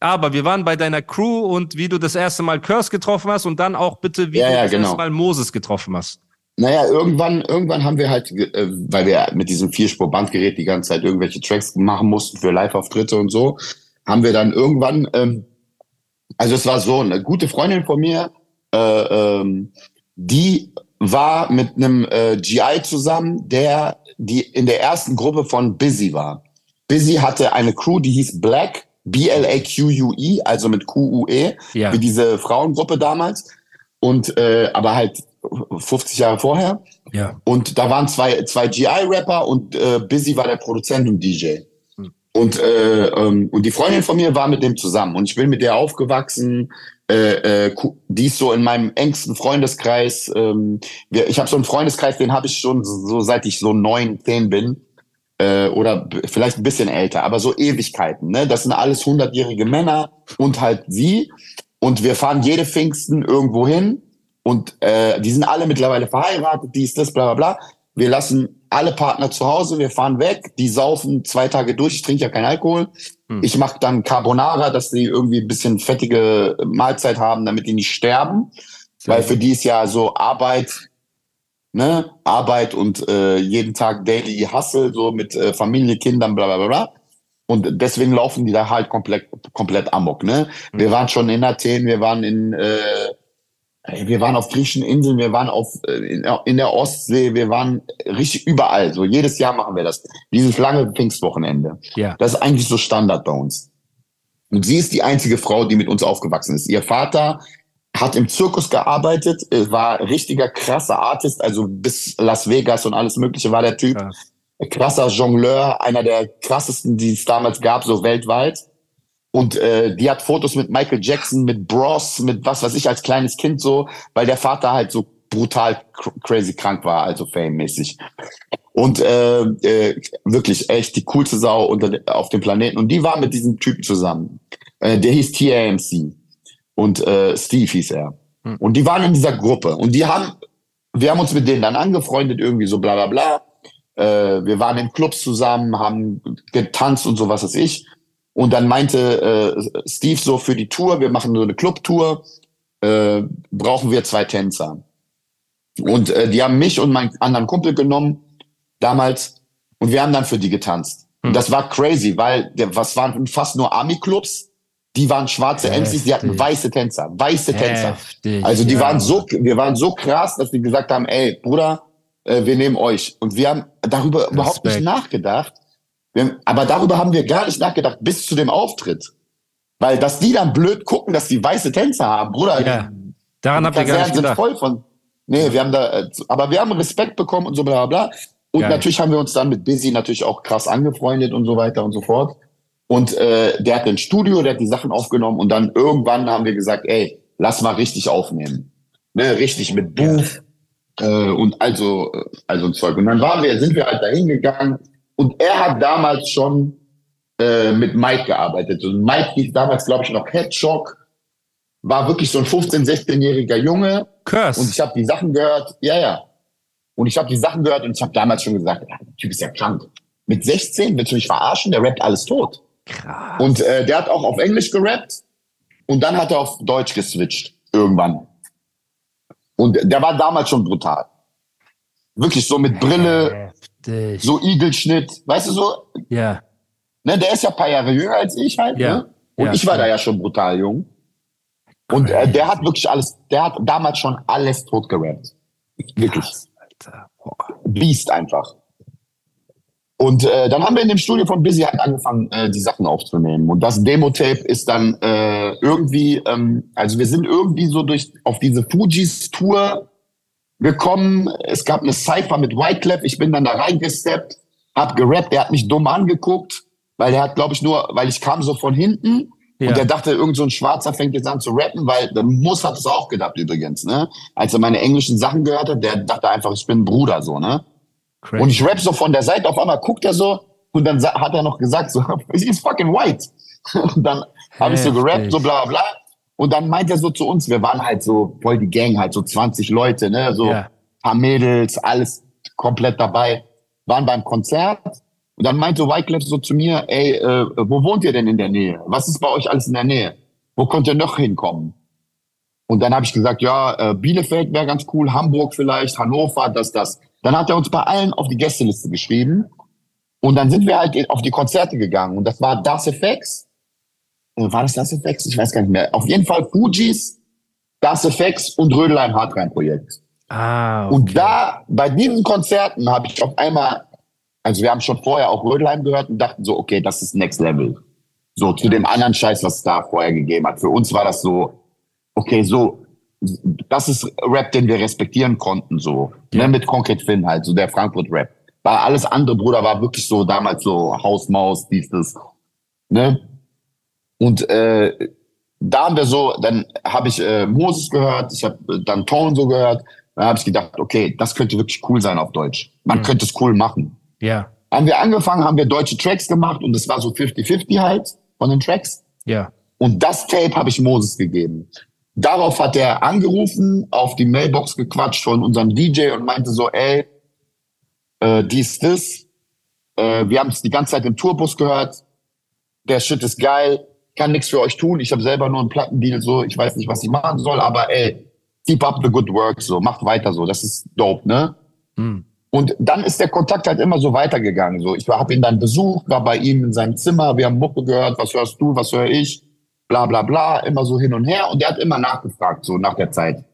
aber wir waren bei deiner Crew und wie du das erste Mal Curse getroffen hast und dann auch bitte, wie ja, du ja, das genau. erste Mal Moses getroffen hast. Naja, irgendwann, irgendwann haben wir halt, äh, weil wir mit diesem Vierspur-Bandgerät die ganze Zeit irgendwelche Tracks machen mussten für Live-Auftritte und so, haben wir dann irgendwann, ähm, also es war so, eine gute Freundin von mir, äh, ähm, die war mit einem äh, GI zusammen, der die in der ersten Gruppe von Busy war. Busy hatte eine Crew, die hieß Black, B-L-A-Q-U-E, also mit Q-U-E, ja. wie diese Frauengruppe damals. Und äh, aber halt 50 Jahre vorher. Ja. Und da waren zwei, zwei GI-Rapper und äh, Busy war der Produzent und DJ. Hm. Und, äh, ähm, und die Freundin von mir war mit dem zusammen. Und ich bin mit der aufgewachsen. Äh, äh, die ist so in meinem engsten Freundeskreis. Ähm, wir, ich habe so einen Freundeskreis, den habe ich schon so seit ich so neun, zehn bin. Äh, oder vielleicht ein bisschen älter, aber so Ewigkeiten. Ne? Das sind alles hundertjährige Männer und halt sie. Und wir fahren jede Pfingsten irgendwo hin und äh, die sind alle mittlerweile verheiratet, dies, das, bla bla bla. Wir lassen alle Partner zu Hause, wir fahren weg, die saufen zwei Tage durch, ich trinke ja keinen Alkohol. Hm. Ich mache dann Carbonara, dass sie irgendwie ein bisschen fettige Mahlzeit haben, damit die nicht sterben. Weil für die ist ja so Arbeit, ne, Arbeit und äh, jeden Tag Daily Hustle, so mit äh, Familie, Kindern, bla bla bla. Und deswegen laufen die da halt komplett, komplett amok. Ne? Hm. Wir waren schon in Athen, wir waren in äh, wir waren auf griechischen Inseln, wir waren auf, äh, in der Ostsee, wir waren richtig überall. So jedes Jahr machen wir das. Dieses lange Pfingstwochenende. Ja. Das ist eigentlich so Standard bei uns. Und sie ist die einzige Frau, die mit uns aufgewachsen ist. Ihr Vater hat im Zirkus gearbeitet, war richtiger krasser Artist, also bis Las Vegas und alles Mögliche war der Typ. Ja. Krasser Jongleur, einer der krassesten, die es damals gab, so weltweit. Und äh, die hat Fotos mit Michael Jackson, mit Bros, mit was weiß ich als kleines Kind so, weil der Vater halt so brutal cr crazy krank war, also fame-mäßig. Und äh, äh, wirklich echt die coolste Sau unter, auf dem Planeten. Und die war mit diesem Typen zusammen. Äh, der hieß TAMC. Und äh, Steve hieß er. Hm. Und die waren in dieser Gruppe. Und die haben, wir haben uns mit denen dann angefreundet, irgendwie so bla bla bla. Äh, wir waren in Clubs zusammen, haben getanzt und so was weiß ich. Und dann meinte äh, Steve so für die Tour, wir machen so eine Clubtour, äh, brauchen wir zwei Tänzer. Und äh, die haben mich und meinen anderen Kumpel genommen damals und wir haben dann für die getanzt. Hm. Und das war crazy, weil der, was waren fast nur Army-Clubs, die waren schwarze MCs, die hatten weiße Tänzer, weiße Tänzer. Heftig, also die ja. waren so, wir waren so krass, dass die gesagt haben, ey, Bruder, äh, wir nehmen euch. Und wir haben darüber Respekt. überhaupt nicht nachgedacht, haben, aber darüber haben wir gar nicht nachgedacht bis zu dem Auftritt. Weil, dass die dann blöd gucken, dass die weiße Tänzer haben, Bruder. Ja, daran habt ihr gar nicht gedacht. Voll von, nee, wir haben da, äh, aber wir haben Respekt bekommen und so bla bla. Und Geil. natürlich haben wir uns dann mit Busy natürlich auch krass angefreundet und so weiter und so fort. Und äh, der hat ein Studio, der hat die Sachen aufgenommen und dann irgendwann haben wir gesagt, ey, lass mal richtig aufnehmen. Ne, richtig mit Booth äh, und also, äh, also ein Zeug. Und dann waren wir, sind wir halt dahin gegangen, und er hat damals schon äh, mit Mike gearbeitet. Und Mike hieß damals, glaube ich, noch Headshock. War wirklich so ein 15-, 16-jähriger Junge. Krass. Und ich habe die Sachen gehört. Ja, ja. Und ich habe die Sachen gehört und ich habe damals schon gesagt, ja, der Typ ist ja krank. Mit 16 willst du mich verarschen? Der rappt alles tot. Krass. Und äh, der hat auch auf Englisch gerappt. Und dann hat er auf Deutsch geswitcht. Irgendwann. Und der war damals schon brutal. Wirklich so mit Brille, Heftig. So Igelschnitt, weißt du so? Ja. Ne, der ist ja ein paar Jahre jünger als ich halt. Ja. Ne? Und ja, ich war klar. da ja schon brutal jung. Und äh, der hat wirklich alles, der hat damals schon alles tot gerappt. Wirklich. Krass, Alter. Biest einfach. Und äh, dann haben wir in dem Studio von Busy halt angefangen, äh, die Sachen aufzunehmen. Und das Demo-Tape ist dann äh, irgendwie, ähm, also wir sind irgendwie so durch auf diese Fujis Tour gekommen. Es gab eine Cypher mit Wyclef. Ich bin dann da reingesteppt, hab gerappt. Der hat mich dumm angeguckt, weil er hat, glaube ich, nur, weil ich kam so von hinten ja. und der dachte, irgend so ein Schwarzer fängt jetzt an zu rappen, weil der Muss hat es auch gedacht übrigens, ne? Als er meine englischen Sachen gehört hat, der dachte einfach, ich bin ein Bruder, so, ne? Crazy. Und ich rap so von der Seite, auf einmal guckt er so und dann hat er noch gesagt, so, he's fucking white. Und dann habe ich so gerappt, so bla bla. Und dann meint er so zu uns, wir waren halt so voll die Gang, halt so 20 Leute, ne, so ja. paar Mädels, alles komplett dabei. Waren beim Konzert Und dann meinte Wyclef so zu mir, ey, äh, wo wohnt ihr denn in der Nähe? Was ist bei euch alles in der Nähe? Wo könnt ihr noch hinkommen? Und dann habe ich gesagt, ja, äh, Bielefeld wäre ganz cool, Hamburg vielleicht, Hannover, das, das. Dann hat er uns bei allen auf die Gästeliste geschrieben. Und dann sind wir halt auf die Konzerte gegangen. Und das war Das Effects. Äh, war das Das Effects? Ich weiß gar nicht mehr. Auf jeden Fall Fujis, Das Effects und Rödelheim Hardrein Projekt. Ah, okay. Und da, bei diesen Konzerten habe ich auf einmal, also wir haben schon vorher auch Rödelheim gehört und dachten so, okay, das ist Next Level. So zu dem anderen Scheiß, was es da vorher gegeben hat. Für uns war das so, okay, so, das ist Rap, den wir respektieren konnten, so. Ja. Ne, mit Concrete Finn halt, so der Frankfurt-Rap. Weil alles andere, Bruder, war wirklich so damals so Hausmaus, dieses, ne? Und äh, da haben wir so, dann habe ich äh, Moses gehört, ich habe äh, dann Tone so gehört, dann habe ich gedacht, okay, das könnte wirklich cool sein auf Deutsch. Man mhm. könnte es cool machen. Ja. Haben wir angefangen, haben wir deutsche Tracks gemacht und es war so 50-50 halt von den Tracks. Ja. Und das Tape habe ich Moses gegeben. Darauf hat er angerufen, auf die Mailbox gequatscht von unserem DJ und meinte so, ey, äh, dies, das. Äh, wir haben es die ganze Zeit im Tourbus gehört. Der Shit ist geil, kann nichts für euch tun. Ich habe selber nur einen Plattendeal, so ich weiß nicht, was ich machen soll, aber ey, keep up the good work, so macht weiter so. Das ist dope, ne? Hm. Und dann ist der Kontakt halt immer so weitergegangen. So, ich habe ihn dann besucht, war bei ihm in seinem Zimmer, wir haben Mucke gehört, was hörst du, was höre ich, bla bla bla, immer so hin und her. Und er hat immer nachgefragt, so nach der Zeit.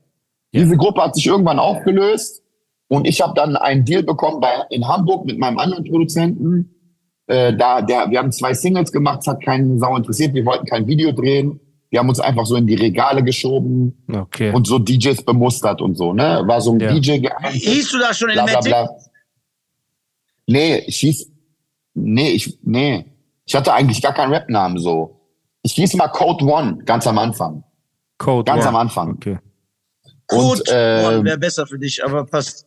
Ja. Diese Gruppe hat sich irgendwann aufgelöst und ich habe dann einen Deal bekommen bei, in Hamburg mit meinem anderen Produzenten. Äh, da, der, wir haben zwei Singles gemacht, es hat keinen Sau interessiert, wir wollten kein Video drehen. Wir haben uns einfach so in die Regale geschoben okay. und so DJs bemustert und so, ne? War so ein ja. DJ geeignet. Hieß du da schon bla, bla, bla. Nee, ich hieß, nee, ich, nee. Ich hatte eigentlich gar keinen Rap-Namen so. Ich hieß mal Code One, ganz am Anfang. Code Ganz One. am Anfang. Okay. Code und, äh, One wäre besser für dich, aber passt.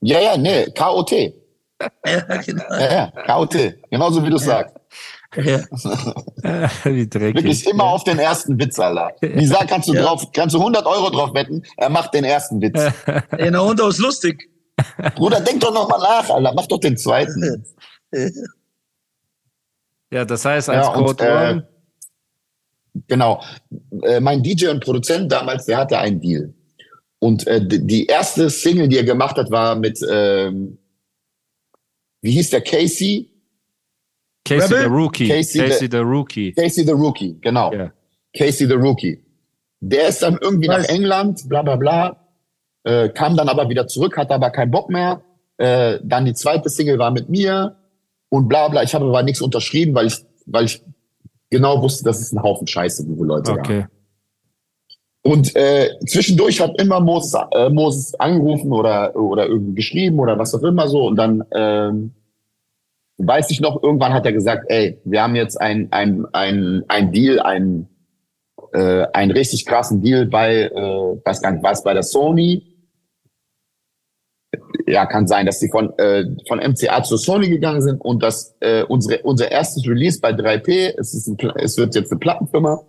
Ja, ja, nee, K-O-T. ja, genau. Ja, ja, K-O-T. Genauso wie du ja. sagst. Ja. Wie dreckig. Wirklich immer auf den ersten Witz, Alter. Wie sag, kannst du ja. drauf, kannst du 100 Euro drauf wetten? Er macht den ersten Witz. Ja, na und ist lustig. Bruder, denk doch noch mal nach, Alter. Mach doch den zweiten. Ja, das heißt, als ja, Code One. Genau. Äh, mein DJ und Produzent damals, der hatte einen Deal. Und äh, die erste Single, die er gemacht hat, war mit, ähm, wie hieß der, Casey? Casey Rebel? the Rookie. Casey, Casey the, the, Rookie. Casey the Rookie, genau. Yeah. Casey the Rookie. Der ist dann irgendwie Was? nach England, bla bla bla, äh, kam dann aber wieder zurück, hatte aber keinen Bock mehr. Äh, dann die zweite Single war mit mir und bla bla. Ich habe aber nichts unterschrieben, weil ich, weil ich genau wusste, das ist ein Haufen Scheiße, diese Leute okay. haben. Und äh, zwischendurch hat immer Moses, äh, Moses angerufen oder, oder irgendwie geschrieben oder was auch immer so. Und dann ähm, weiß ich noch, irgendwann hat er gesagt, ey, wir haben jetzt ein, ein, ein, ein Deal, ein, äh, einen richtig krassen Deal bei, äh, weiß gar nicht was, bei der Sony. Ja, kann sein, dass die von, äh, von MCA zu Sony gegangen sind und dass äh, unsere, unser erstes Release bei 3P, es, ist ein, es wird jetzt eine Plattenfirma,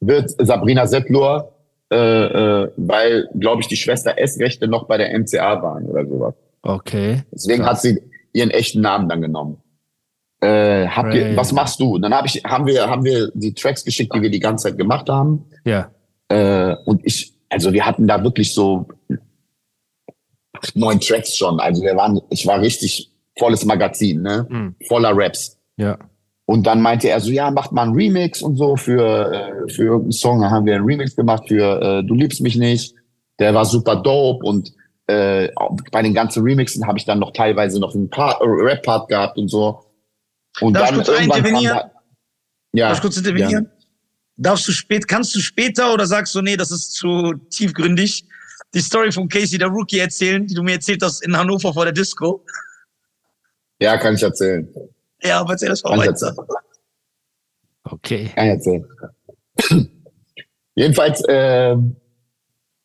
wird Sabrina Settlor, äh, äh, weil, glaube ich, die Schwester S-Rechte noch bei der MCA waren oder sowas. Okay. Deswegen Krass. hat sie ihren echten Namen dann genommen. Äh, habt ihr, was machst du? Dann hab ich, haben wir, haben wir die Tracks geschickt, die wir die ganze Zeit gemacht haben. Ja. Äh, und ich, also wir hatten da wirklich so neun Tracks schon. Also wir waren, ich war richtig volles Magazin, ne? Mhm. Voller Raps. Ja. Und dann meinte er so, ja, macht mal einen Remix und so für, äh, für irgendeinen Song. Dann haben wir einen Remix gemacht für äh, Du liebst mich nicht. Der war super dope und äh, bei den ganzen Remixen habe ich dann noch teilweise noch einen Part, äh, Rap-Part gehabt und so. Und Darf dann ich kurz intervenieren? Da, ja, Darf ich kurz intervenieren? Ja. Darfst du spät, kannst du später oder sagst du, nee, das ist zu tiefgründig, die Story von Casey, der Rookie, erzählen, die du mir erzählt hast in Hannover vor der Disco? Ja, kann ich erzählen. Ja, aber erzähl das mal weiter. Okay. Kann ich erzählen. Jedenfalls, äh,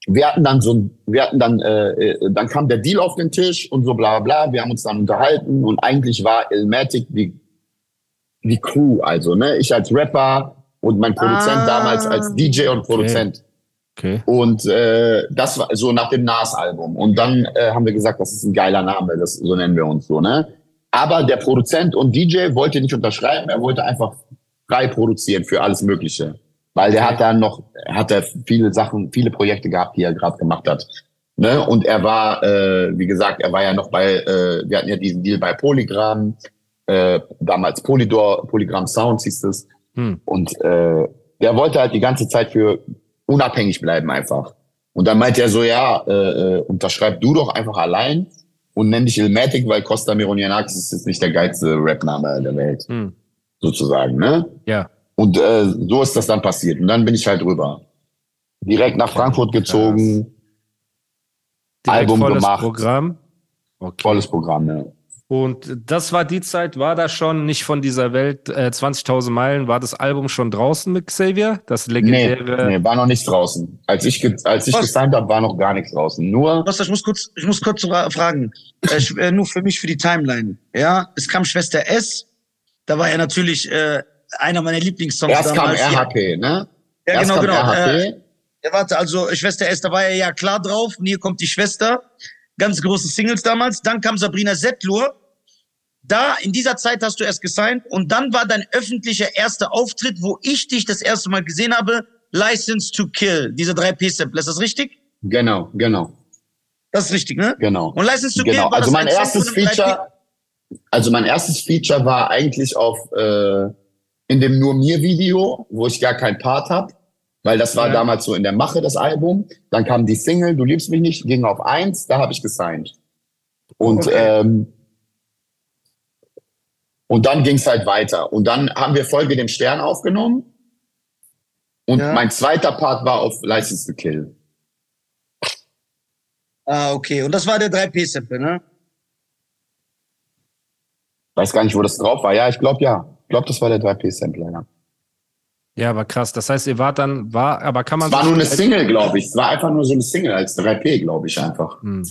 wir hatten dann so ein, wir hatten dann, äh, äh, dann kam der Deal auf den Tisch und so bla bla. Wir haben uns dann unterhalten und eigentlich war Ilmatic die, die Crew, also ne, ich als Rapper und mein Produzent ah, damals als DJ und Produzent. Okay. Okay. Und äh, das war so nach dem Nas-Album. Und dann äh, haben wir gesagt, das ist ein geiler Name, das so nennen wir uns so, ne? aber der Produzent und DJ wollte nicht unterschreiben, er wollte einfach frei produzieren für alles Mögliche. Weil der hat dann noch, hat er viele Sachen, viele Projekte gehabt, die er gerade gemacht hat. Ne? Und er war, äh, wie gesagt, er war ja noch bei, äh, wir hatten ja diesen Deal bei Polygram, äh, damals Polydor, Polygram Sounds hieß es. Hm. Und äh, der wollte halt die ganze Zeit für unabhängig bleiben einfach. Und dann meinte er so, ja, äh, äh, unterschreib du doch einfach allein und nenn dich Ilmatic, weil Costa Mironianakis ist jetzt nicht der geilste Rapname der Welt. Hm. Sozusagen, ne? Ja. Und äh, so ist das dann passiert. Und dann bin ich halt rüber. Direkt nach Frankfurt gezogen. Album volles gemacht. Programm. Okay. Volles Programm, ja. Und das war die Zeit, war da schon nicht von dieser Welt äh, 20.000 Meilen, war das Album schon draußen mit Xavier? Das legendäre. Nee, nee war noch nicht draußen. Als ich, als ich gesigned habe, war noch gar nichts draußen. Nur. Was, ich muss kurz, ich muss kurz fragen. äh, nur für mich, für die Timeline. Ja, es kam Schwester S. Da war er natürlich äh, einer meiner Lieblingssongs. Erst damals. kam RHP, ne? Ja, Erst genau, genau. RHP. Äh, ja, warte, also Schwester S, da war er ja klar drauf. Und hier kommt die Schwester. Ganz große Singles damals. Dann kam Sabrina Settlur da, in dieser Zeit hast du erst gesigned und dann war dein öffentlicher erster Auftritt, wo ich dich das erste Mal gesehen habe, License to Kill, diese 3P-Sample. Ist das richtig? Genau, genau. Das ist richtig, ne? Genau. Und License to genau. Kill war Also mein erstes Feature, also mein erstes Feature war eigentlich auf, äh, in dem Nur mir Video, wo ich gar keinen Part hab, weil das war ja. damals so in der Mache, das Album. Dann kam die Single, Du liebst mich nicht, ging auf eins, da habe ich gesigned. Und okay. ähm, und dann ging es halt weiter. Und dann haben wir Folge dem Stern aufgenommen. Und ja. mein zweiter Part war auf License to Kill. Ah, okay. Und das war der 3P-Sample, ne? Weiß gar nicht, wo das drauf war. Ja, ich glaube ja. Ich glaube, das war der 3P-Sampler, ja. Ja, aber krass. Das heißt, ihr wart dann, war, aber kann man. Es war nur eine Single, glaube ich. Es war einfach nur so eine Single als 3P, glaube ich, einfach. Hm.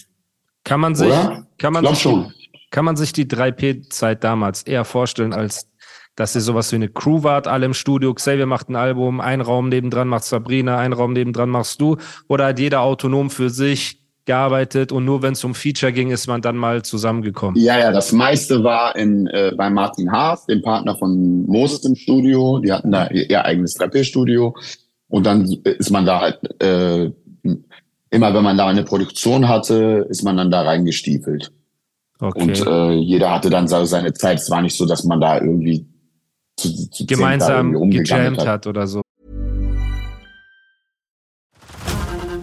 Kann man sich, Oder? kann man ich sich, schon. Kann man sich die 3P-Zeit damals eher vorstellen, als dass ihr sowas wie eine Crew wart, alle im Studio, Xavier macht ein Album, ein Raum nebendran macht Sabrina, ein Raum nebendran machst du, oder hat jeder autonom für sich gearbeitet und nur wenn es um Feature ging, ist man dann mal zusammengekommen? Ja, ja, das meiste war in, äh, bei Martin Haas, dem Partner von Moses im Studio. Die hatten da ihr eigenes 3P-Studio. Und dann ist man da halt, äh, immer wenn man da eine Produktion hatte, ist man dann da reingestiefelt. Okay. Und äh, jeder hatte dann seine Zeit. Es war nicht so, dass man da irgendwie zu, zu gemeinsam gejammt hat. hat oder so.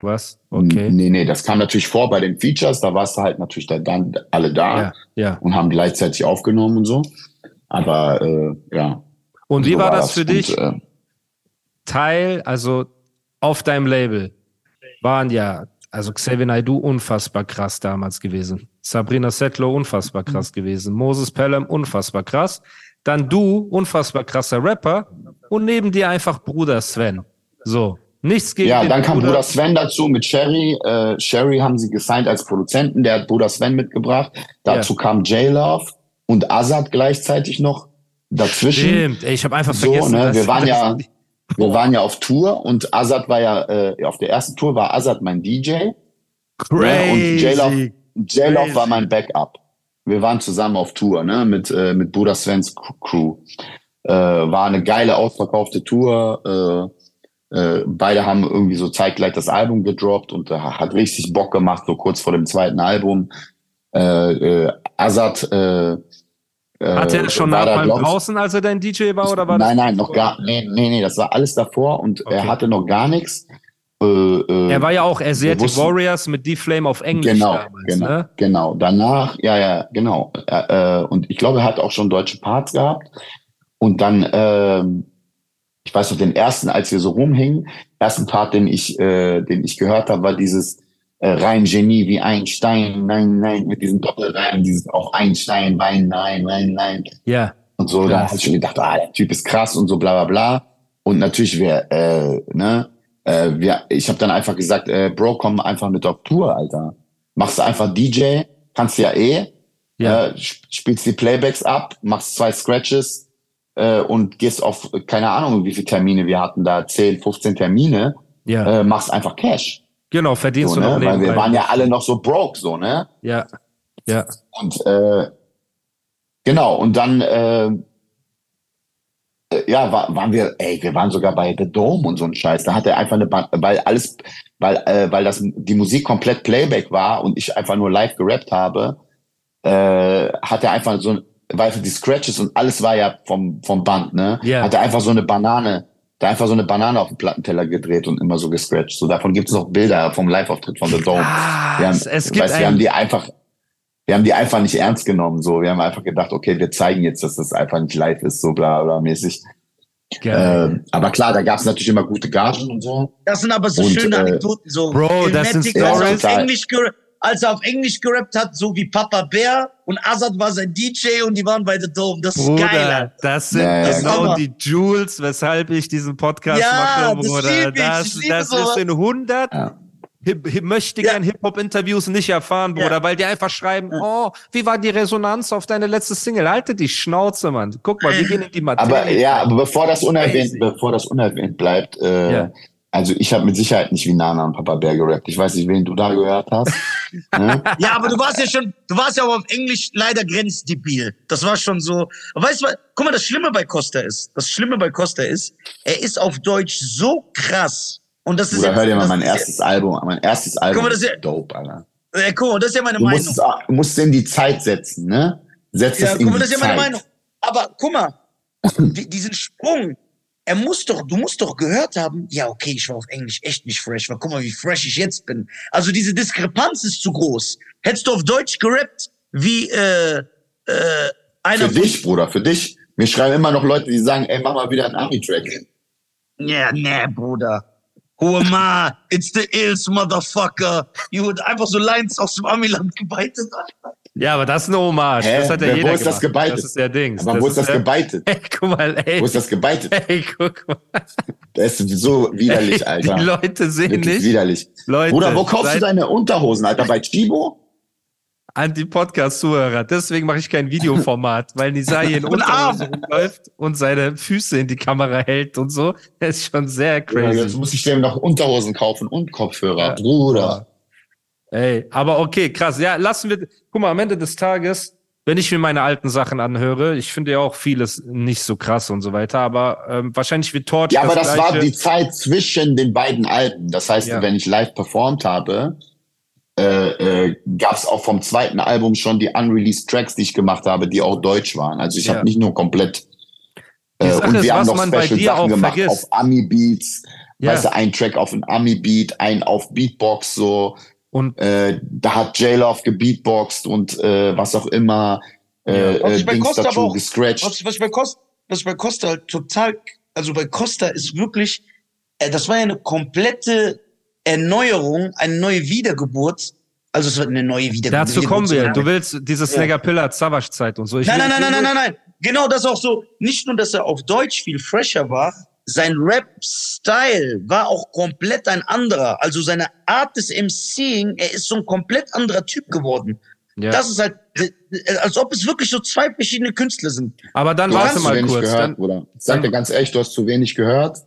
Was? Okay. Nee, nee, das kam natürlich vor bei den Features. Da warst du halt natürlich da, dann alle da ja, ja. und haben gleichzeitig aufgenommen und so. Aber äh, ja. Und wie so war, das für und, dich? Äh, Teil, also auf deinem Label waren ja also Xavier Naidoo unfassbar krass damals gewesen. Sabrina Settler unfassbar mhm. krass gewesen. Moses Pelham unfassbar krass. Dann du, unfassbar krasser Rapper. Und neben dir einfach Bruder Sven. So. Nichts gegen Ja, dann kam Bruder. Bruder Sven dazu mit Sherry. Äh, Sherry haben sie gesigned als Produzenten. Der hat Bruder Sven mitgebracht. Dazu ja. kam J-Love und Azad gleichzeitig noch dazwischen. Stimmt, Ey, ich habe einfach so, vergessen. Ne? Wir waren ja, wir waren ja auf Tour und Azad war ja, äh, auf der ersten Tour war Azad mein DJ. Crazy. Ja, und J-Love war mein Backup. Wir waren zusammen auf Tour, ne, mit, äh, mit Buddha Svens Crew. Äh, war eine geile, ausverkaufte Tour. Äh, äh, beide haben irgendwie so zeitgleich das Album gedroppt und äh, hat richtig Bock gemacht, so kurz vor dem zweiten Album. Äh, äh, Azad äh, hat er schon nach beim draußen, als er dein DJ war, oder war Nein, nein, noch gar, nee, nee, nee, das war alles davor und okay. er hatte noch gar nichts. Äh, äh, er war ja auch Asiatic Warriors mit D-Flame auf Englisch genau, damals, genau, ne? genau. Danach, ja, ja, genau. Äh, und ich glaube, er hat auch schon deutsche Parts gehabt. Und dann, äh, ich weiß noch, den ersten, als wir so rumhingen, ersten Part, den ich, äh, den ich gehört habe, war dieses äh, rein Genie wie Einstein, nein, nein, mit diesem Doppelreim, dieses auch Einstein, Wein, nein, nein, nein. Ja. Und so, da habe ich schon gedacht, ah, der Typ ist krass und so, bla bla bla. Und natürlich, wer, äh, ne, äh, wir, ich habe dann einfach gesagt, äh, Bro, komm einfach mit auf Tour, Alter. Machst du einfach DJ, kannst ja eh, ja. Äh, spielst die Playbacks ab, machst zwei Scratches äh, und gehst auf, keine Ahnung, wie viele Termine wir hatten da, 10, 15 Termine, ja. äh, machst einfach Cash. Genau, verdienst so, du noch ne? Weil wir waren ja alle noch so broke, so, ne? Ja, ja. Und äh, genau, und dann äh, äh, ja, war, waren wir, ey, wir waren sogar bei The Dome und so ein Scheiß. Da hat er einfach eine, Band, weil alles, weil, äh, weil das die Musik komplett Playback war und ich einfach nur live gerappt habe, äh, hat er einfach so, weil die Scratches und alles war ja vom vom Band, ne? Yeah. Hat er einfach so eine Banane da einfach so eine Banane auf den Plattenteller gedreht und immer so gescratcht. So davon gibt es noch Bilder vom Live-Auftritt von The Dome. Ah, wir haben, es gibt weißt, wir haben die einfach, wir haben die einfach nicht ernst genommen. So, wir haben einfach gedacht, okay, wir zeigen jetzt, dass das einfach nicht live ist, so bla bla mäßig. Ähm, aber klar, da gab es natürlich immer gute Gagen und so. Das sind aber so und, schöne äh, Anekdoten, so. Bro, das sind Stories. Englisch als er auf Englisch gerappt hat, so wie Papa Bär und Azad war sein DJ und die waren bei The Dome. Das ist Bruder, geil. Das sind ja, genau die Jules, weshalb ich diesen Podcast ja, mache, Bruder. Das, das, das ist in 100 ja. Hip, möchte gern ja. Hip-Hop-Interviews nicht erfahren, Bruder, ja. weil die einfach schreiben, oh, wie war die Resonanz auf deine letzte Single? Halte die Schnauze, Mann. Guck mal, wir gehen in die Materie. Aber ja, aber bevor das unerwähnt, bevor das unerwähnt bleibt, äh, ja. Also ich habe mit Sicherheit nicht wie Nana und Papa Bär gerappt. Ich weiß nicht, wen du da gehört hast. ne? Ja, aber du warst ja schon, du warst ja auch auf Englisch leider grenzdebil. Das war schon so. Weißt du, guck mal, das Schlimme bei Costa ist, das Schlimme bei Costa ist, er ist auf Deutsch so krass. Und das ist Oder hör dir mal mein erstes Album, mein erstes Album. Guck mal, das ist ja, dope, Alter. Ja, guck mal, das ist ja meine du Meinung. Musst, du musst in die Zeit setzen, ne? Setz ja, es in guck mal, das ist ja meine Meinung. Aber guck mal, diesen Sprung, er muss doch, du musst doch gehört haben, ja, okay, ich war auf Englisch echt nicht fresh, aber guck mal, wie fresh ich jetzt bin. Also diese Diskrepanz ist zu groß. Hättest du auf Deutsch gerappt, wie äh, äh, einer. Für dich, Bruder, für dich. Mir schreiben immer noch Leute, die sagen, ey, mach mal wieder einen Army-Track. Ja, nee, Bruder. Who am I? It's the ills, motherfucker. You einfach so Lines aus dem Amiland gebeitet. Ja, aber das ist eine Hommage. Hä? Das hat ja jeder Wo ist das gebeitet? Das ist der Ding. Aber das wo ist das gebeitet? Ey, guck mal, ey. Wo ist das gebeitet? Ey, guck mal. Das ist so widerlich, ey, Alter. Die Leute sehen Wirklich nicht. widerlich. Leute, Bruder, wo kaufst du deine Unterhosen, Alter? Bei Chibo? An die Podcast-Zuhörer. Deswegen mache ich kein Videoformat, weil Nisai in Unterhosen rumläuft und seine Füße in die Kamera hält und so. Das ist schon sehr crazy. Ja, jetzt muss ich dem noch Unterhosen kaufen und Kopfhörer. Ja. Bruder. Ey, aber okay, krass. Ja, lassen wir, guck mal, am Ende des Tages, wenn ich mir meine alten Sachen anhöre, ich finde ja auch vieles nicht so krass und so weiter, aber ähm, wahrscheinlich wird Torch. Ja, aber das, das war die Zeit zwischen den beiden Alben. Das heißt, ja. wenn ich live performt habe, äh, äh, gab es auch vom zweiten Album schon die unreleased Tracks, die ich gemacht habe, die auch deutsch waren. Also ich ja. habe nicht nur komplett äh, und wir ist, haben noch Special Sachen gemacht vergisst. auf Ami Beats. Ja. Weißt du, ein Track auf ein Ami Beat, ein auf Beatbox so und äh, da hat J-Love gebeatboxt und äh, was auch immer. Äh, was ich bei Costa auch, gescratcht. Was, was, ich bei Costa, was ich bei Costa halt total, also bei Costa ist wirklich, äh, das war ja eine komplette Erneuerung, eine neue Wiedergeburt. Also es wird eine neue Wiedergeburt. Dazu kommen wir. Du willst diese Snagger Pillar Savage Zeit und so. Ich nein, nein, nein, nein, nein, nein, nein. Genau das auch so. Nicht nur, dass er auf Deutsch viel fresher war, sein Rap-Style war auch komplett ein anderer. Also seine Art des MCing, er ist so ein komplett anderer Typ geworden. Ja. Das ist halt, als ob es wirklich so zwei verschiedene Künstler sind. Aber dann warte mal kurz. Gehört, dann? Sag dir ganz ehrlich, du hast zu wenig gehört.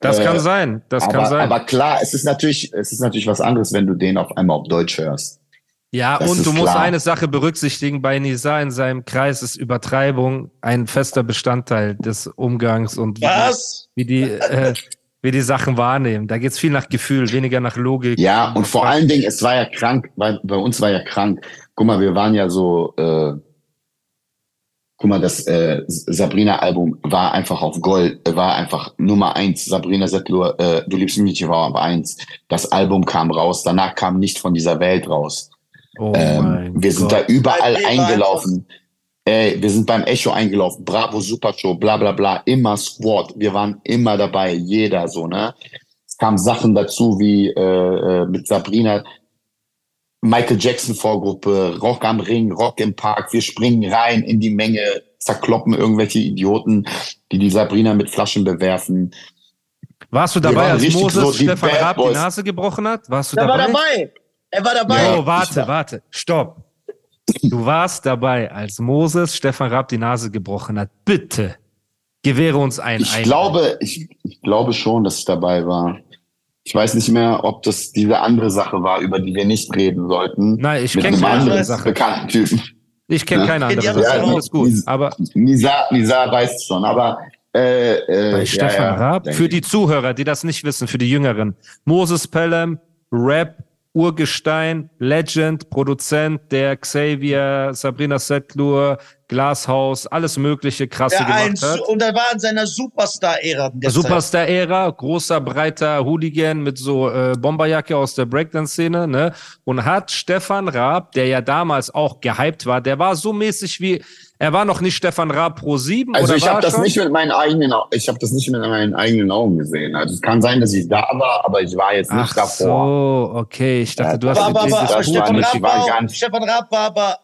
Das äh, kann sein. Das aber, kann sein. Aber klar, es ist natürlich, es ist natürlich was anderes, wenn du den auf einmal auf Deutsch hörst. Ja, das und du musst eine Sache berücksichtigen, bei Nisa in seinem Kreis ist Übertreibung ein fester Bestandteil des Umgangs und was? wie die, wie die äh, wir die Sachen wahrnehmen. Da geht's viel nach Gefühl, weniger nach Logik. Ja, und vor allen Dingen, es war ja krank, bei, bei uns war ja krank. Guck mal, wir waren ja so, äh, guck mal, das äh, Sabrina-Album war einfach auf Gold, war einfach Nummer eins. Sabrina Settler, äh, Du liebst mich, war auf eins. Das Album kam raus, danach kam nicht von dieser Welt raus. Oh ähm, wir sind Gott. da überall eingelaufen. Ey, wir sind beim Echo eingelaufen, Bravo Super Show, bla bla bla, immer Squad. Wir waren immer dabei, jeder so, ne? Es kamen Sachen dazu wie äh, äh, mit Sabrina, Michael Jackson Vorgruppe, Rock am Ring, Rock im Park. Wir springen rein in die Menge, zerkloppen irgendwelche Idioten, die die Sabrina mit Flaschen bewerfen. Warst du dabei, als Moses so Stefan Raab die Nase gebrochen hat? Warst du Der dabei? war dabei. Er war dabei. Oh, warte, warte, stopp. Du warst dabei, als Moses Stefan Raab die Nase gebrochen hat. Bitte gewähre uns ein. Ich glaube, ich, ich glaube schon, dass ich dabei war. Ich weiß nicht mehr, ob das diese andere Sache war, über die wir nicht reden sollten. Nein, ich kenne keine andere Sache. Bekannten Typen. Ich kenne keine andere Sache. Ja, alles gut. Aber Nisa, Nisa weiß schon, aber äh, äh, bei Stefan ja, Raab, für die Zuhörer, die das nicht wissen, für die Jüngeren, Moses Pelham, Rap, Urgestein, Legend, Produzent, der Xavier, Sabrina Settlur, Glashaus, alles mögliche krasse der gemacht ein, hat. Und er war in seiner Superstar-Ära. Superstar-Ära, großer, breiter Hooligan mit so äh, Bomberjacke aus der Breakdance-Szene, ne? Und hat Stefan Raab, der ja damals auch gehypt war, der war so mäßig wie er war noch nicht Stefan Raab Pro 7. Also ich habe das nicht mit meinen eigenen, ich habe das nicht mit meinen eigenen Augen gesehen. Also es kann sein, dass ich da war, aber ich war jetzt nicht Ach davor. So, okay, ich dachte, du hast aber, aber, aber, Stefan, Raab war, Stefan Raab war aber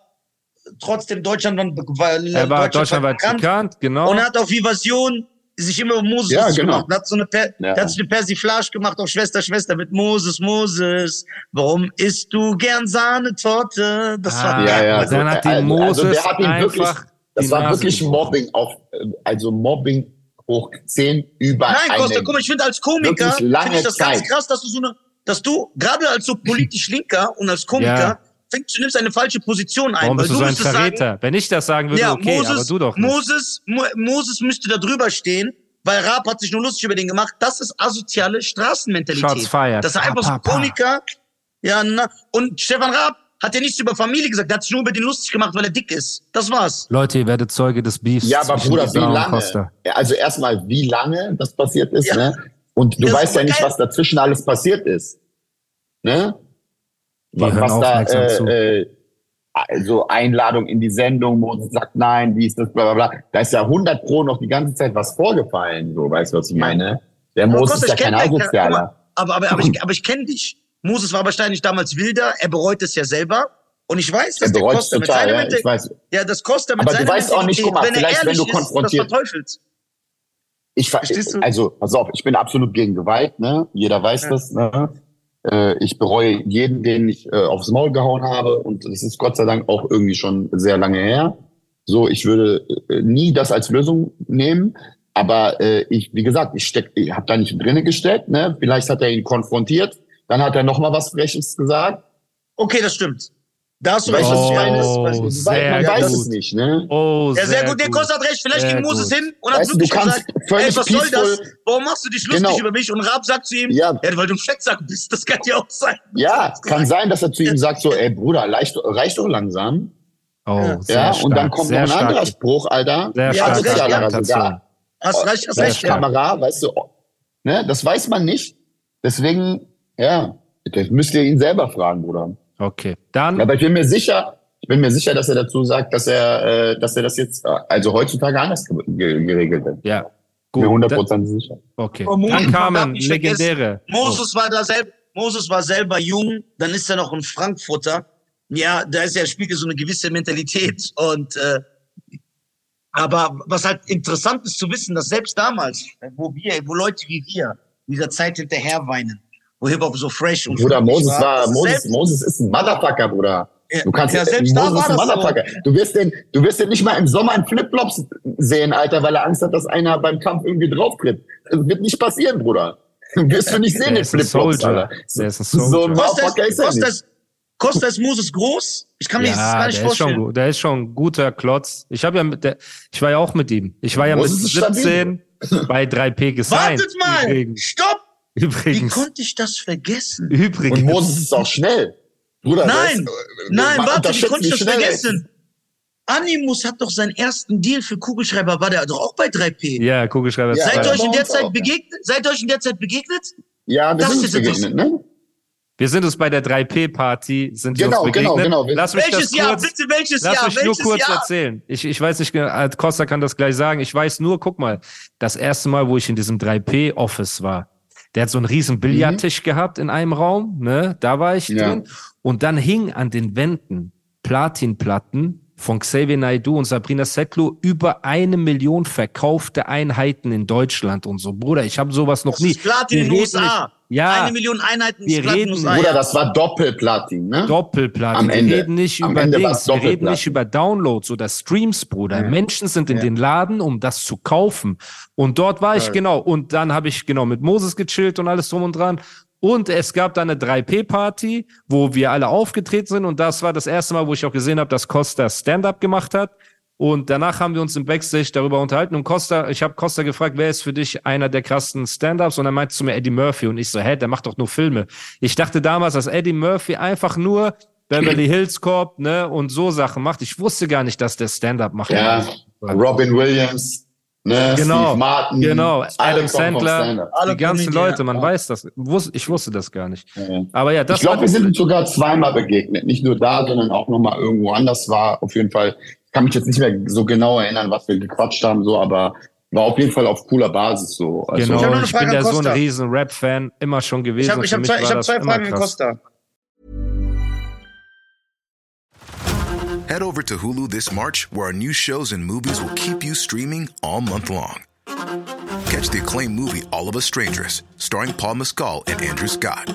trotzdem Deutschland war, er war deutschlandweit bekannt, genau. Und hat auf Vivasion sich immer Moses ja, genau. gemacht. Hat so eine per ja. hat sich eine Persiflage gemacht auf Schwester, Schwester mit Moses, Moses. Warum isst du gern Sahnetorte? Das ah, war ja, ja. Dann hat die also, Moses also hat ihn wirklich, das war wirklich Mobbing auf, also Mobbing hoch 10 über Nein, Costa, guck mal, ich finde als Komiker, finde ich das Zeit. ganz krass, dass du so eine, dass du, gerade als so politisch Linker und als Komiker, ja. Du nimmst eine falsche Position ein. Warum bist du so ein Verräter? Sagen, Wenn ich das sagen würde, ja, okay, Moses, aber du doch nicht. Moses, Mo Moses müsste da drüber stehen, weil Raab hat sich nur lustig über den gemacht. Das ist asoziale Straßenmentalität. Shots fired. Das ist einfach so Komiker. Ja, na, und Stefan Raab hat ja nichts über Familie gesagt, der hat sich nur über den lustig gemacht, weil er dick ist. Das war's. Leute, ihr werdet Zeuge des Beefs. Ja, aber Bruder, wie lange? Also erstmal, wie lange das passiert ist, ja. ne? Und du das weißt ja nicht, was dazwischen alles passiert ist. Ne? Was, was da, äh, äh, also Einladung in die Sendung, Moses sagt nein, wie ist das, bla bla bla. Da ist ja 100 Pro noch die ganze Zeit was vorgefallen, so, weißt du, was ich meine? Der Moses ist ja kein Asozialer. Aber, aber, aber ich, aber ich kenne dich. Moses war wahrscheinlich damals wilder, er bereut es ja selber. Und ich weiß, dass der Costa mit seiner ja, ich weiß. ja, das Costa mit Aber du weißt auch nicht, guck mal, wenn vielleicht wenn du konfrontiert. Ist, ich, also, pass auf, ich bin absolut gegen Gewalt, ne? Jeder weiß ja. das, ne? Äh, ich bereue jeden, den ich äh, aufs Maul gehauen habe. Und das ist Gott sei Dank auch irgendwie schon sehr lange her. So, ich würde äh, nie das als Lösung nehmen. Aber äh, ich, wie gesagt, ich steck, ich habe da nicht drinnen gesteckt. Ne? Vielleicht hat er ihn konfrontiert dann hat er noch mal was Freches gesagt. Okay, das stimmt. Da hast du recht, was ich meine. Oh, man weiß gut. es nicht, ne? Oh, ja, sehr, sehr gut. Der Kost hat recht. Vielleicht ging Moses hin und hat wirklich gesagt, ey, was soll das? Warum machst du dich lustig genau. über mich? Und Raab sagt zu ihm, ja. ja, weil du ein Fettsack bist. Das kann ja auch sein. Ja, kann sein, dass er zu ihm sagt so, ey, Bruder, reicht, reicht doch langsam. Oh, ja, stark, und dann kommt noch ein anderer Spruch, Alter. Sehr ja, stark. Ja, sogar. Hast recht, hast recht. Kamera, weißt du, ne, das weiß man nicht. Deswegen ja, das müsst ihr ihn selber fragen, Bruder. Okay, dann. Aber ich bin mir sicher, ich bin mir sicher, dass er dazu sagt, dass er, äh, dass er das jetzt, äh, also heutzutage anders geregelt hat. Ja, gut. Mir 100% sicher. Okay. Dann kamen legendäre. Moses war da selber, Moses war selber jung, dann ist er noch ein Frankfurter. Ja, da ist er spielt so eine gewisse Mentalität und äh, aber was halt interessant ist zu wissen, dass selbst damals, wo wir, wo Leute wie wir dieser Zeit hinterher weinen, wo Hip-Hop so fresh und Bruder, Moses war, war Moses, Moses ist ein Motherfucker, Bruder. Du kannst ja, selbst Moses ist ein Motherfucker. So. Du wirst den, du wirst den nicht mal im Sommer in Flipflops sehen, Alter, weil er Angst hat, dass einer beim Kampf irgendwie draufkriegt. Das wird nicht passieren, Bruder. Wirst du nicht sehen in Flipflops, Alter. Der ist ein So ein Motherfucker ist er nicht. Costa ist Moses groß? Ich kann mir ja, das gar nicht der vorstellen. Ist schon, der ist schon ein guter Klotz. Ich habe ja mit der, ich war ja auch mit ihm. Ich war ja Moses mit 17 bei 3P gesigned. Wartet mal! Stopp! Übrigens. Wie konnte ich das vergessen? Übrigens. Und Moses ist auch schnell. Bruder, nein, ist, äh, nein, warte, wie konnte ich das vergessen? Animus hat doch seinen ersten Deal für Kugelschreiber, war der doch auch bei 3P? Ja, Kugelschreiber. Ja, seid ihr euch in der Zeit begegnet? Seid ihr euch in der Zeit begegnet? Ja, wir das sind uns begegnet, ne? Wir sind uns bei der 3P-Party, sind genau, wir uns genau, begegnet. Genau, genau. Lass mich welches das kurz, bitte welches lass Jahr? Mich nur kurz Jahr? erzählen. Ich, ich weiß nicht, äh, Costa kann das gleich sagen. Ich weiß nur, guck mal, das erste Mal, wo ich in diesem 3P-Office war, der hat so einen riesen Billardtisch mhm. gehabt in einem Raum, ne? Da war ich ja. drin. Und dann hing an den Wänden Platinplatten von Xavier Naidoo und Sabrina Settler über eine Million verkaufte Einheiten in Deutschland und so. Bruder, ich habe sowas noch das nie. Ist Platin in den USA. Ja. Eine Million Einheiten wir reden. Bruder, das war Doppelplatin, ne? Doppelplatin. Am Ende. Wir reden nicht Am über Ende Dings. Wir reden nicht über Downloads oder Streams, Bruder. Ja. Menschen sind in ja. den Laden, um das zu kaufen. Und dort war ich ja. genau. Und dann habe ich genau mit Moses gechillt und alles drum und dran. Und es gab dann eine 3P-Party, wo wir alle aufgetreten sind. Und das war das erste Mal, wo ich auch gesehen habe, dass Costa Stand-up gemacht hat. Und danach haben wir uns im Backstage darüber unterhalten. Und Costa, ich habe Costa gefragt, wer ist für dich einer der krassen Stand-ups? Und er meinte zu mir Eddie Murphy. Und ich so, hä, der macht doch nur Filme. Ich dachte damals, dass Eddie Murphy einfach nur Beverly Hills Corp, ne, und so Sachen macht. Ich wusste gar nicht, dass der Stand-up macht. Ja, Robin Williams. Ne, genau, Steve Martin, genau, Adam Sandler, die ganzen Leute, man ja. weiß das. Ich wusste das gar nicht. Ja. Aber ja, das Ich glaube, wir sind sogar zweimal begegnet. Nicht nur da, sondern auch nochmal irgendwo anders war. Auf jeden Fall, kann mich jetzt nicht mehr so genau erinnern, was wir gequatscht haben, so, aber war auf jeden Fall auf cooler Basis so. Also genau, ich, ich bin ja so ein riesen Rap-Fan, immer schon gewesen. Ich habe hab zwei, hab zwei Fragen an Costa. Head over to Hulu this March, where our new shows and movies will keep you streaming all month long. Catch the acclaimed movie All of Us Strangers, starring Paul Mescal and Andrew Scott.